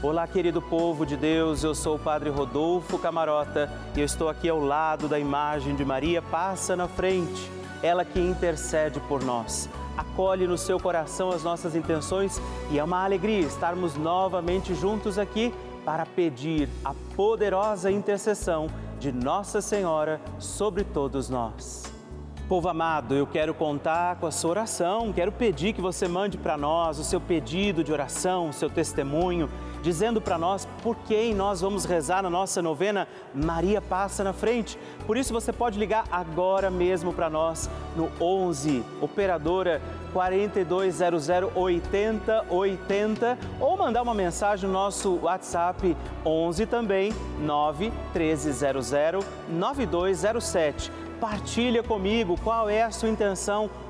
Olá, querido povo de Deus, eu sou o Padre Rodolfo Camarota e eu estou aqui ao lado da imagem de Maria Passa na Frente, ela que intercede por nós. Acolhe no seu coração as nossas intenções e é uma alegria estarmos novamente juntos aqui para pedir a poderosa intercessão de Nossa Senhora sobre todos nós. Povo amado, eu quero contar com a sua oração, quero pedir que você mande para nós o seu pedido de oração, o seu testemunho, dizendo para nós por quem nós vamos rezar na nossa novena Maria Passa na Frente. Por isso você pode ligar agora mesmo para nós no 11 operadora 4200 8080 ou mandar uma mensagem no nosso WhatsApp 11 também 9 1300 9207 Partilha comigo qual é a sua intenção,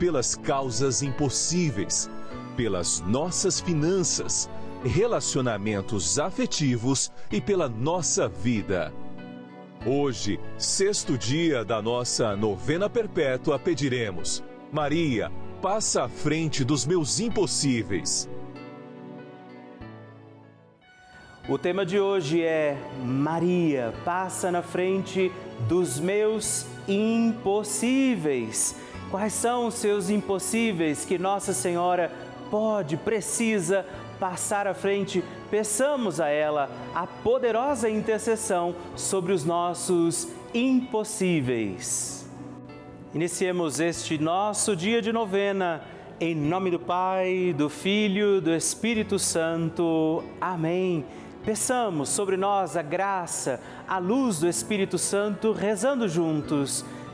pelas causas impossíveis, pelas nossas finanças, relacionamentos afetivos e pela nossa vida. Hoje, sexto dia da nossa novena perpétua, pediremos: Maria, passa à frente dos meus impossíveis. O tema de hoje é Maria, passa na frente dos meus impossíveis. Quais são os seus impossíveis que Nossa Senhora pode, precisa passar à frente, peçamos a ela a poderosa intercessão sobre os nossos impossíveis. Iniciemos este nosso dia de novena. Em nome do Pai, do Filho, do Espírito Santo. Amém. Peçamos sobre nós a graça, a luz do Espírito Santo, rezando juntos.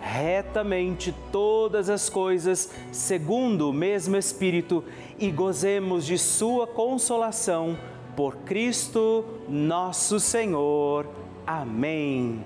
retamente todas as coisas segundo o mesmo Espírito e gozemos de Sua consolação por Cristo nosso Senhor. Amém.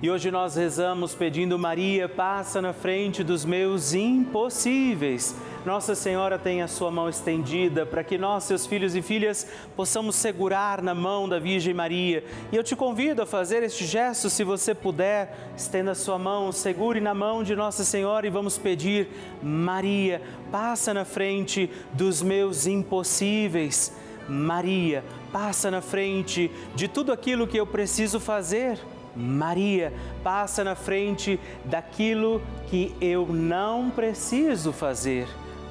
E hoje nós rezamos pedindo Maria, passa na frente dos meus impossíveis. Nossa Senhora tem a sua mão estendida para que nós, seus filhos e filhas, possamos segurar na mão da Virgem Maria. E eu te convido a fazer este gesto, se você puder, estenda a sua mão, segure na mão de Nossa Senhora e vamos pedir: Maria, passa na frente dos meus impossíveis. Maria, passa na frente de tudo aquilo que eu preciso fazer. Maria, passa na frente daquilo que eu não preciso fazer.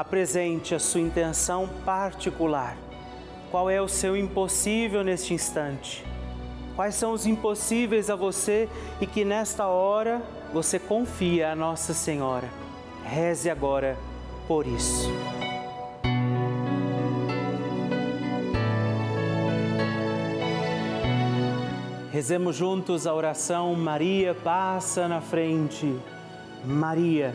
apresente a sua intenção particular. Qual é o seu impossível neste instante? Quais são os impossíveis a você e que nesta hora você confia a Nossa Senhora? Reze agora por isso. Rezemos juntos a oração Maria passa na frente. Maria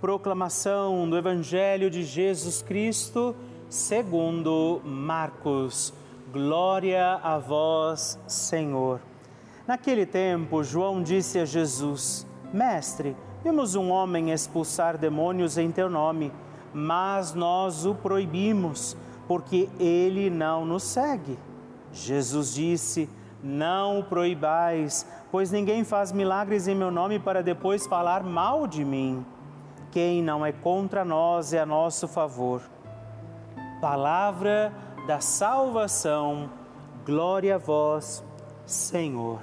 Proclamação do Evangelho de Jesus Cristo, segundo Marcos. Glória a vós, Senhor. Naquele tempo, João disse a Jesus: Mestre, vimos um homem expulsar demônios em teu nome mas nós o proibimos, porque ele não nos segue. Jesus disse: Não o proibais, pois ninguém faz milagres em meu nome para depois falar mal de mim. Quem não é contra nós é a nosso favor. Palavra da salvação, glória a vós, Senhor.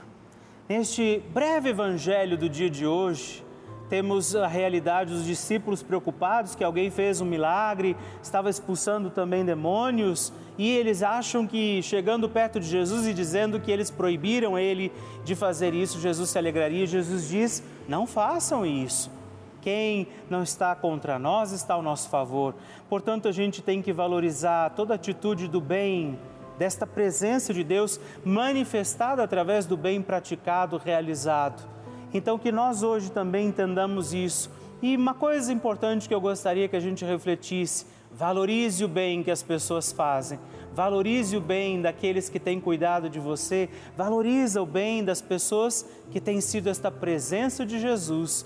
Neste breve evangelho do dia de hoje, temos a realidade dos discípulos preocupados que alguém fez um milagre, estava expulsando também demônios, e eles acham que chegando perto de Jesus e dizendo que eles proibiram ele de fazer isso, Jesus se alegraria. Jesus diz: Não façam isso. Quem não está contra nós está ao nosso favor. Portanto, a gente tem que valorizar toda atitude do bem, desta presença de Deus manifestada através do bem praticado, realizado então, que nós hoje também entendamos isso. E uma coisa importante que eu gostaria que a gente refletisse: Valorize o bem que as pessoas fazem. Valorize o bem daqueles que têm cuidado de você. Valorize o bem das pessoas que têm sido esta presença de Jesus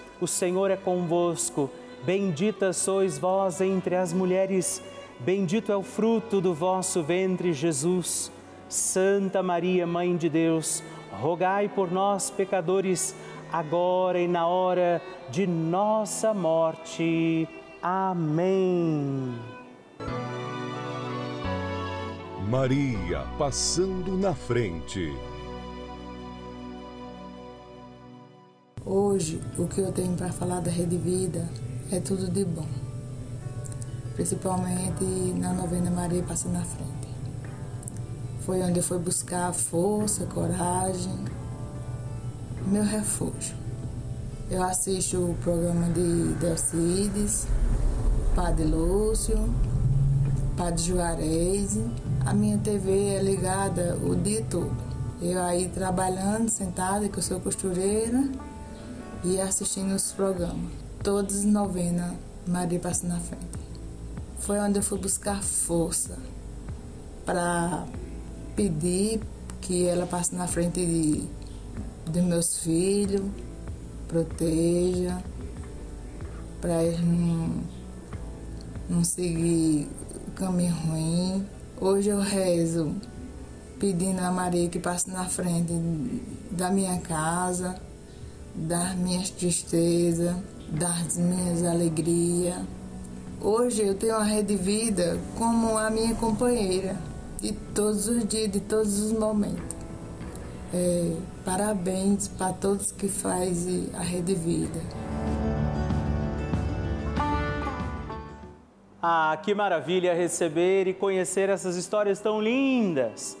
o Senhor é convosco. Bendita sois vós entre as mulheres, bendito é o fruto do vosso ventre, Jesus. Santa Maria, Mãe de Deus, rogai por nós, pecadores, agora e na hora de nossa morte. Amém. Maria passando na frente. Hoje, o que eu tenho para falar da Rede Vida é tudo de bom, principalmente na novena Maria Passa na Frente. Foi onde eu fui buscar força, coragem, meu refúgio. Eu assisto o programa de Delcides, Padre Lúcio, Padre Juarez. A minha TV é ligada o dia todo. Eu aí trabalhando, sentada, que eu sou costureira, e assistindo os programas. Todos novena, Maria passa na frente. Foi onde eu fui buscar força para pedir que ela passe na frente de, dos meus filhos, proteja, para eles não, não seguir caminho ruim. Hoje eu rezo pedindo a Maria que passe na frente da minha casa das minhas tristezas, das minhas alegrias. Hoje eu tenho a Rede Vida como a minha companheira de todos os dias, de todos os momentos. É, parabéns para todos que fazem a Rede Vida. Ah, que maravilha receber e conhecer essas histórias tão lindas!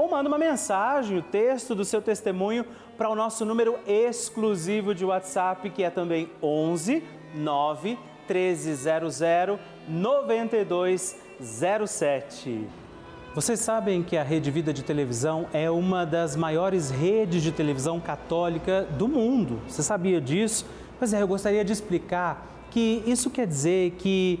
ou manda uma mensagem, o texto do seu testemunho para o nosso número exclusivo de WhatsApp, que é também 11 9 1300 9207. Vocês sabem que a Rede Vida de Televisão é uma das maiores redes de televisão católica do mundo. Você sabia disso? Pois é, eu gostaria de explicar que isso quer dizer que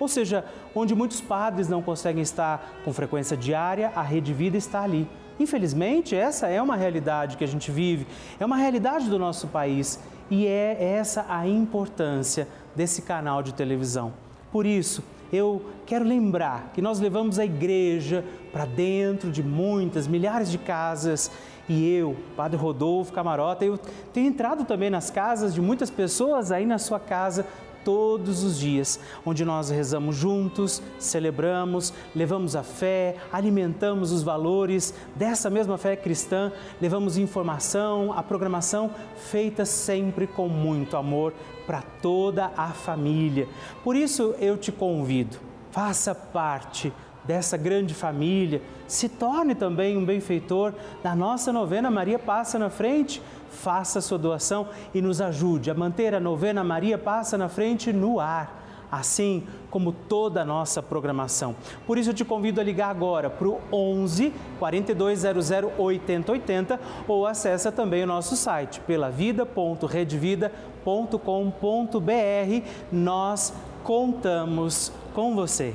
Ou seja, onde muitos padres não conseguem estar com frequência diária, a Rede Vida está ali. Infelizmente, essa é uma realidade que a gente vive, é uma realidade do nosso país e é essa a importância desse canal de televisão. Por isso, eu quero lembrar que nós levamos a igreja para dentro de muitas, milhares de casas e eu, Padre Rodolfo Camarota, eu tenho entrado também nas casas de muitas pessoas aí na sua casa todos os dias, onde nós rezamos juntos, celebramos, levamos a fé, alimentamos os valores dessa mesma fé cristã, levamos informação, a programação feita sempre com muito amor para toda a família. Por isso eu te convido, faça parte dessa grande família, se torne também um benfeitor da nossa novena Maria Passa na Frente faça sua doação e nos ajude a manter a novena Maria Passa na Frente no ar, assim como toda a nossa programação. Por isso eu te convido a ligar agora para o 11 4200 8080 ou acessa também o nosso site pelavida.redvida.com.br. Nós contamos com você.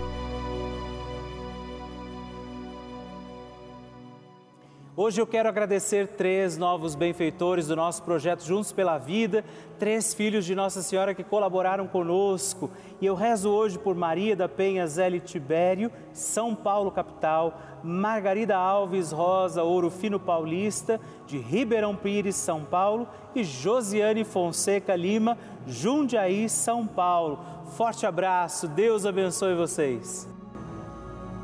Hoje eu quero agradecer três novos benfeitores do nosso projeto Juntos pela Vida, três filhos de Nossa Senhora que colaboraram conosco. E eu rezo hoje por Maria da Penha Zélio Tibério, São Paulo capital, Margarida Alves Rosa Ouro Fino Paulista, de Ribeirão Pires, São Paulo, e Josiane Fonseca Lima, Jundiaí, São Paulo. Forte abraço, Deus abençoe vocês.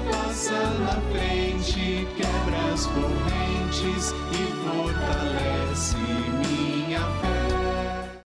passa na frente, quebra as correntes e fortalece.